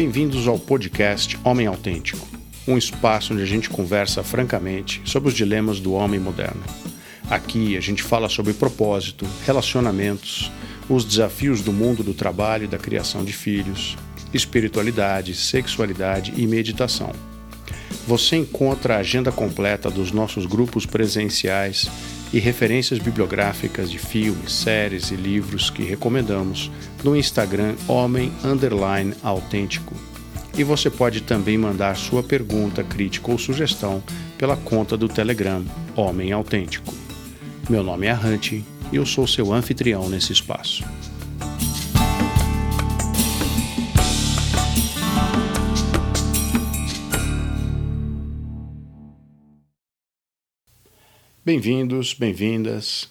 Bem-vindos ao podcast Homem Autêntico, um espaço onde a gente conversa francamente sobre os dilemas do homem moderno. Aqui a gente fala sobre propósito, relacionamentos, os desafios do mundo do trabalho e da criação de filhos, espiritualidade, sexualidade e meditação. Você encontra a agenda completa dos nossos grupos presenciais e referências bibliográficas de filmes, séries e livros que recomendamos no Instagram Homem Underline Autêntico. E você pode também mandar sua pergunta, crítica ou sugestão pela conta do Telegram Homem Autêntico. Meu nome é Hunt e eu sou seu anfitrião nesse espaço. Bem-vindos, bem-vindas.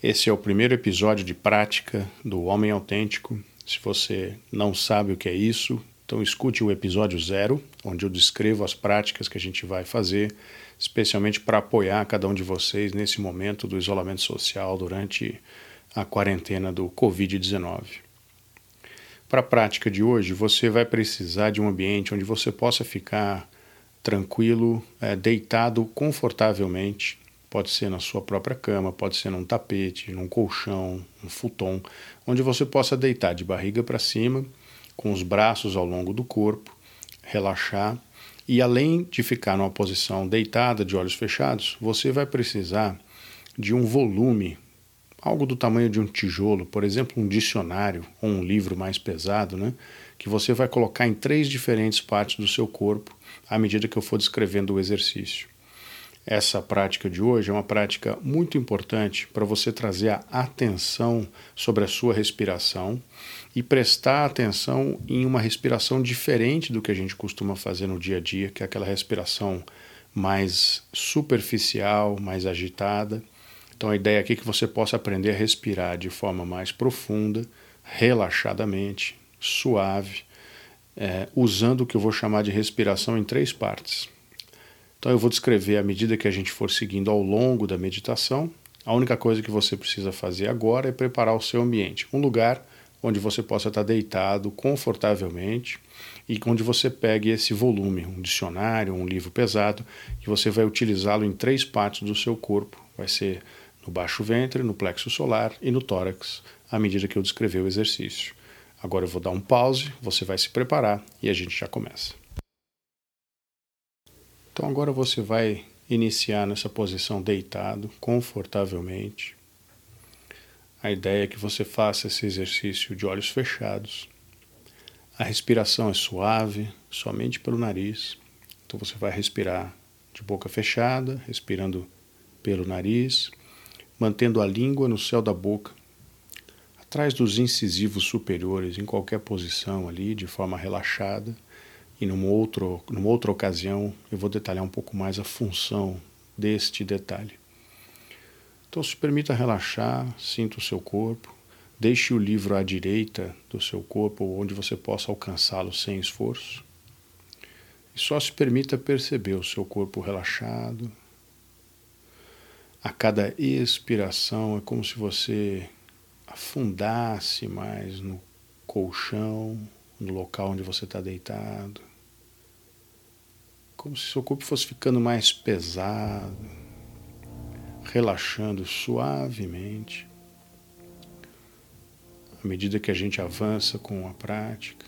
Esse é o primeiro episódio de prática do Homem Autêntico. Se você não sabe o que é isso, então escute o episódio zero, onde eu descrevo as práticas que a gente vai fazer, especialmente para apoiar cada um de vocês nesse momento do isolamento social durante a quarentena do Covid-19. Para a prática de hoje, você vai precisar de um ambiente onde você possa ficar tranquilo, é, deitado confortavelmente Pode ser na sua própria cama, pode ser num tapete, num colchão, um futon, onde você possa deitar de barriga para cima, com os braços ao longo do corpo, relaxar e além de ficar numa posição deitada, de olhos fechados, você vai precisar de um volume, algo do tamanho de um tijolo, por exemplo, um dicionário ou um livro mais pesado, né? que você vai colocar em três diferentes partes do seu corpo à medida que eu for descrevendo o exercício. Essa prática de hoje é uma prática muito importante para você trazer a atenção sobre a sua respiração e prestar atenção em uma respiração diferente do que a gente costuma fazer no dia a dia, que é aquela respiração mais superficial, mais agitada. Então a ideia aqui é que você possa aprender a respirar de forma mais profunda, relaxadamente, suave, é, usando o que eu vou chamar de respiração em três partes. Então eu vou descrever à medida que a gente for seguindo ao longo da meditação. A única coisa que você precisa fazer agora é preparar o seu ambiente, um lugar onde você possa estar deitado confortavelmente e onde você pegue esse volume, um dicionário, um livro pesado, e você vai utilizá-lo em três partes do seu corpo. Vai ser no baixo ventre, no plexo solar e no tórax, à medida que eu descrever o exercício. Agora eu vou dar um pause, você vai se preparar e a gente já começa. Então agora você vai iniciar nessa posição deitado, confortavelmente. A ideia é que você faça esse exercício de olhos fechados. A respiração é suave, somente pelo nariz. Então você vai respirar de boca fechada, respirando pelo nariz, mantendo a língua no céu da boca, atrás dos incisivos superiores, em qualquer posição ali, de forma relaxada e numa, outro, numa outra ocasião eu vou detalhar um pouco mais a função deste detalhe. Então se permita relaxar, sinta o seu corpo, deixe o livro à direita do seu corpo, onde você possa alcançá-lo sem esforço. E só se permita perceber o seu corpo relaxado. A cada expiração é como se você afundasse mais no colchão, no local onde você está deitado como se seu corpo fosse ficando mais pesado, relaxando suavemente, à medida que a gente avança com a prática.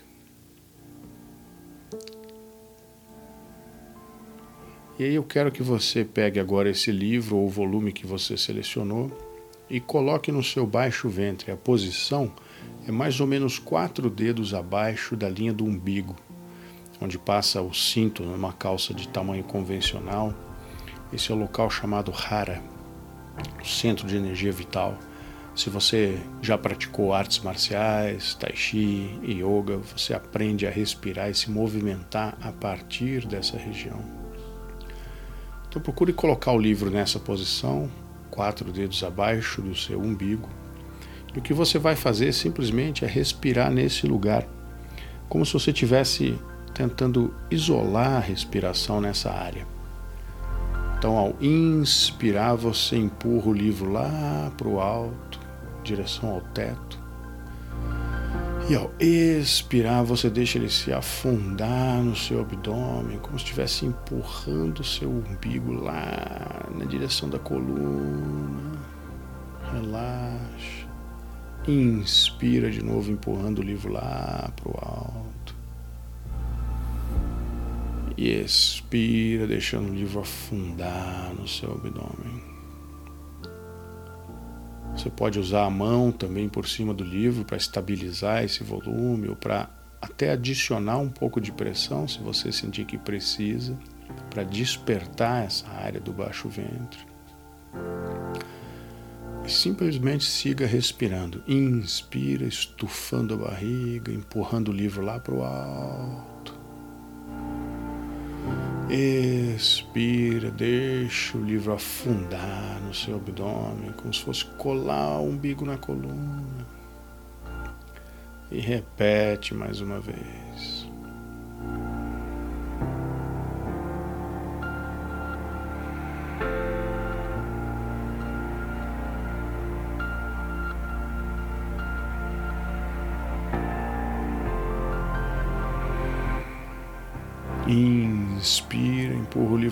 E aí eu quero que você pegue agora esse livro ou volume que você selecionou e coloque no seu baixo ventre. A posição é mais ou menos quatro dedos abaixo da linha do umbigo onde passa o cinto numa calça de tamanho convencional. Esse é o local chamado Hara, o centro de energia vital. Se você já praticou artes marciais, tai chi e yoga, você aprende a respirar e se movimentar a partir dessa região. Então procure colocar o livro nessa posição, quatro dedos abaixo do seu umbigo. E o que você vai fazer simplesmente é respirar nesse lugar, como se você tivesse tentando isolar a respiração nessa área. Então, ao inspirar, você empurra o livro lá para o alto, direção ao teto. E ao expirar, você deixa ele se afundar no seu abdômen, como se estivesse empurrando o seu umbigo lá na direção da coluna. Relaxa. Inspira de novo, empurrando o livro lá para o alto. E expira, deixando o livro afundar no seu abdômen. Você pode usar a mão também por cima do livro para estabilizar esse volume ou para até adicionar um pouco de pressão, se você sentir que precisa, para despertar essa área do baixo ventre. Simplesmente siga respirando. Inspira, estufando a barriga, empurrando o livro lá para o alto. Expira, deixa o livro afundar no seu abdômen, como se fosse colar o umbigo na coluna. E repete mais uma vez.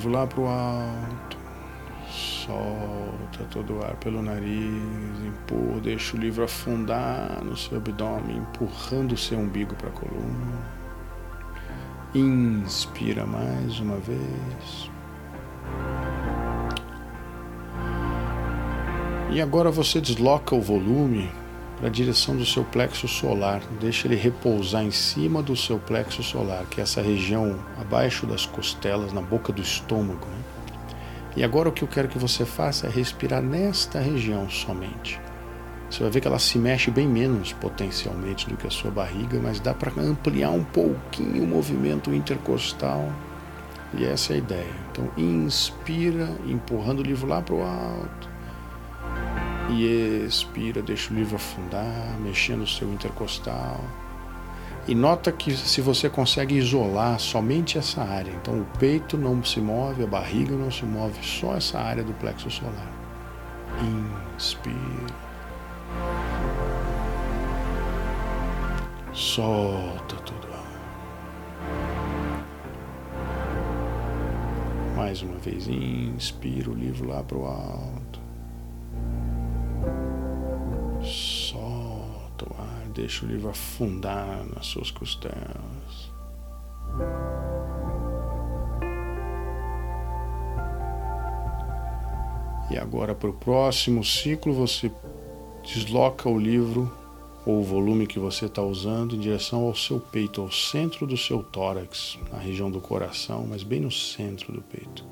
Empurra o livro lá para o alto. Solta todo o ar pelo nariz, empurra, deixa o livro afundar no seu abdômen, empurrando o seu umbigo para a coluna. Inspira mais uma vez. E agora você desloca o volume para a direção do seu plexo solar. Deixa ele repousar em cima do seu plexo solar, que é essa região abaixo das costelas, na boca do estômago. Né? E agora o que eu quero que você faça é respirar nesta região somente. Você vai ver que ela se mexe bem menos potencialmente do que a sua barriga, mas dá para ampliar um pouquinho o movimento intercostal. E essa é a ideia. Então, inspira, empurrando o livro lá para o alto. E expira, deixa o livro afundar, mexendo o seu intercostal. E nota que se você consegue isolar somente essa área, então o peito não se move, a barriga não se move, só essa área do plexo solar. Inspira. Solta tudo. Mais uma vez, inspira o livro lá para o alto. Deixa o livro afundar nas suas costelas. E agora para o próximo ciclo você desloca o livro ou o volume que você está usando em direção ao seu peito, ao centro do seu tórax, na região do coração, mas bem no centro do peito.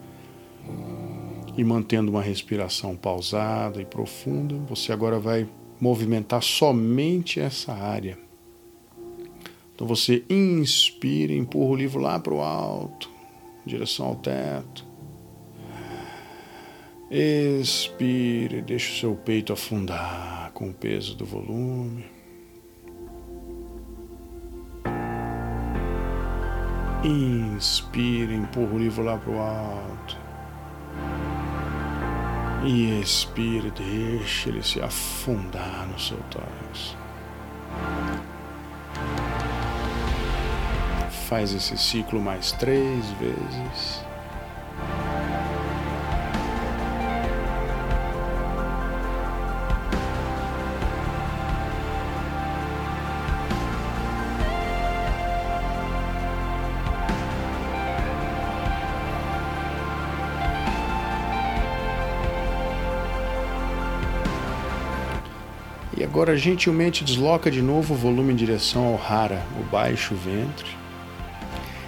E mantendo uma respiração pausada e profunda, você agora vai movimentar somente essa área. Então você inspira, empurra o livro lá para o alto, em direção ao teto. Expire, deixa o seu peito afundar com o peso do volume. Inspire, empurra o livro lá para o alto. E expire, deixe ele se afundar no seu tórax. Faz esse ciclo mais três vezes. E agora gentilmente desloca de novo o volume em direção ao Hara, o baixo ventre.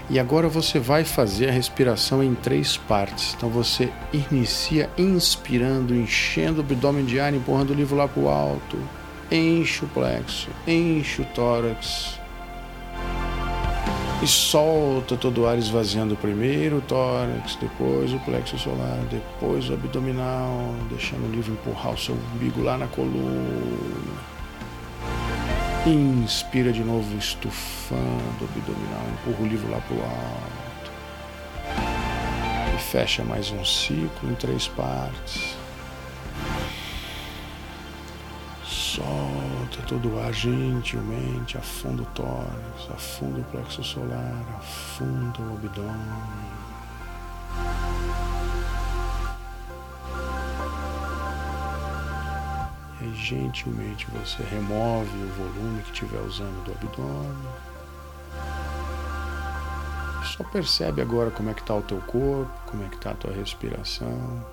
E agora você vai fazer a respiração em três partes. Então você inicia inspirando, enchendo o abdômen de ar, empurrando o livro lá para o alto. Enche o plexo, enche o tórax, e solta todo o ar esvaziando primeiro o tórax, depois o plexo solar, depois o abdominal, deixando o livro empurrar o seu umbigo lá na coluna. Inspira de novo, estufando o abdominal, empurra o livro lá para o alto. E fecha mais um ciclo em três partes. Solta todo o ar gentilmente, afunda o tórax, afunda o plexo solar, afunda o abdômen. E aí, gentilmente você remove o volume que estiver usando do abdômen. Só percebe agora como é que está o teu corpo, como é que está a tua respiração.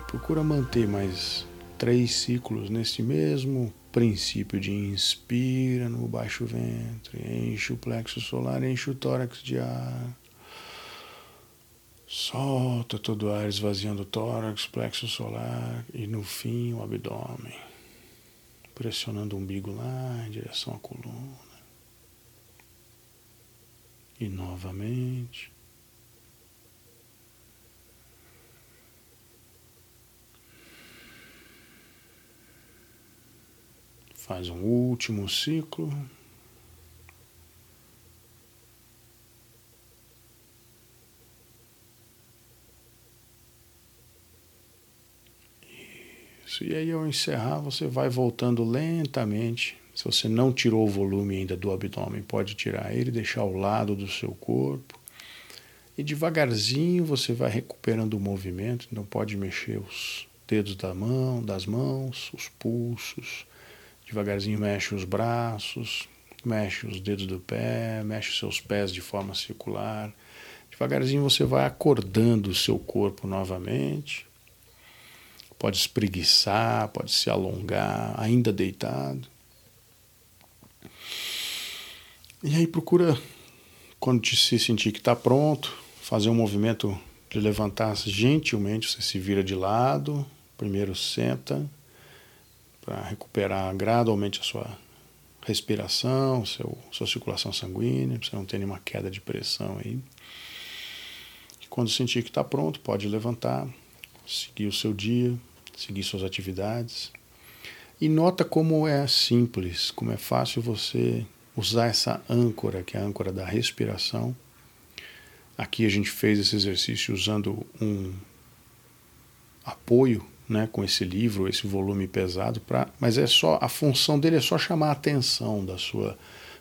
E procura manter mais três ciclos nesse mesmo princípio de inspira no baixo ventre, enche o plexo solar, enche o tórax de ar. Solta todo o ar esvaziando o tórax, plexo solar e no fim o abdômen. Pressionando o umbigo lá em direção à coluna. E novamente. Faz um último ciclo. Isso. E aí, ao encerrar, você vai voltando lentamente. Se você não tirou o volume ainda do abdômen, pode tirar ele, deixar ao lado do seu corpo. E devagarzinho você vai recuperando o movimento. Então, pode mexer os dedos da mão, das mãos, os pulsos Devagarzinho mexe os braços, mexe os dedos do pé, mexe os seus pés de forma circular. Devagarzinho você vai acordando o seu corpo novamente. Pode espreguiçar, pode se alongar, ainda deitado. E aí procura, quando te se sentir que está pronto, fazer um movimento de levantar-se gentilmente. Você se vira de lado, primeiro senta para recuperar gradualmente a sua respiração, seu, sua circulação sanguínea, para você não ter nenhuma queda de pressão aí. E quando sentir que está pronto, pode levantar, seguir o seu dia, seguir suas atividades. E nota como é simples, como é fácil você usar essa âncora, que é a âncora da respiração. Aqui a gente fez esse exercício usando um apoio né, com esse livro, esse volume pesado, pra, mas é só a função dele é só chamar a atenção da sua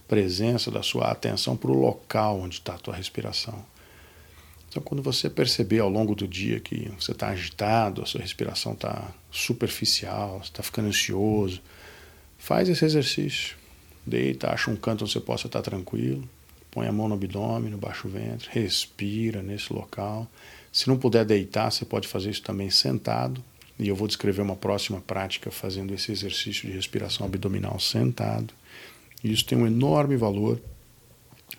presença, da sua atenção para o local onde está a tua respiração. Então, quando você perceber ao longo do dia que você está agitado, a sua respiração está superficial, está ficando ansioso, faz esse exercício. Deita, acha um canto onde você possa estar tranquilo, põe a mão no abdômen, no baixo ventre, respira nesse local. Se não puder deitar, você pode fazer isso também sentado, e eu vou descrever uma próxima prática fazendo esse exercício de respiração abdominal sentado. E isso tem um enorme valor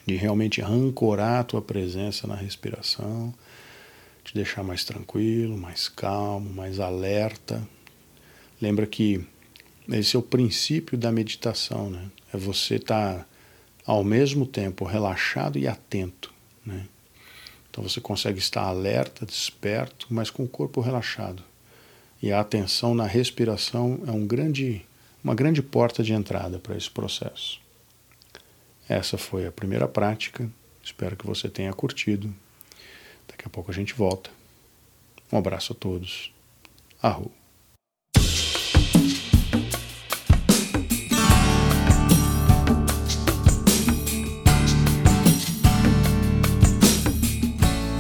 de realmente ancorar a tua presença na respiração, te deixar mais tranquilo, mais calmo, mais alerta. Lembra que esse é o princípio da meditação, né? É você estar tá, ao mesmo tempo relaxado e atento, né? Então você consegue estar alerta, desperto, mas com o corpo relaxado. E a atenção na respiração é um grande, uma grande porta de entrada para esse processo. Essa foi a primeira prática. Espero que você tenha curtido. Daqui a pouco a gente volta. Um abraço a todos. Arru.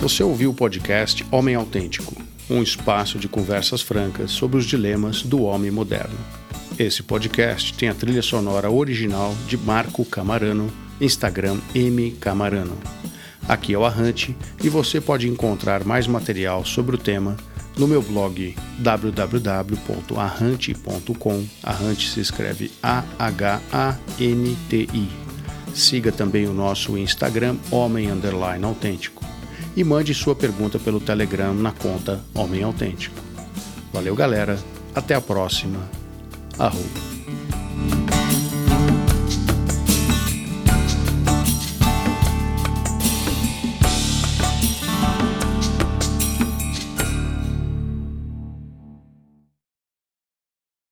Você ouviu o podcast Homem Autêntico um espaço de conversas francas sobre os dilemas do homem moderno. Esse podcast tem a trilha sonora original de Marco Camarano, Instagram M Camarano. Aqui é o Arrante e você pode encontrar mais material sobre o tema no meu blog www.arrante.com. Arrante se escreve A-H-A-N-T-I. Siga também o nosso Instagram Homem Underline Autêntico e mande sua pergunta pelo Telegram na conta Homem Autêntico. Valeu, galera. Até a próxima. Arroba.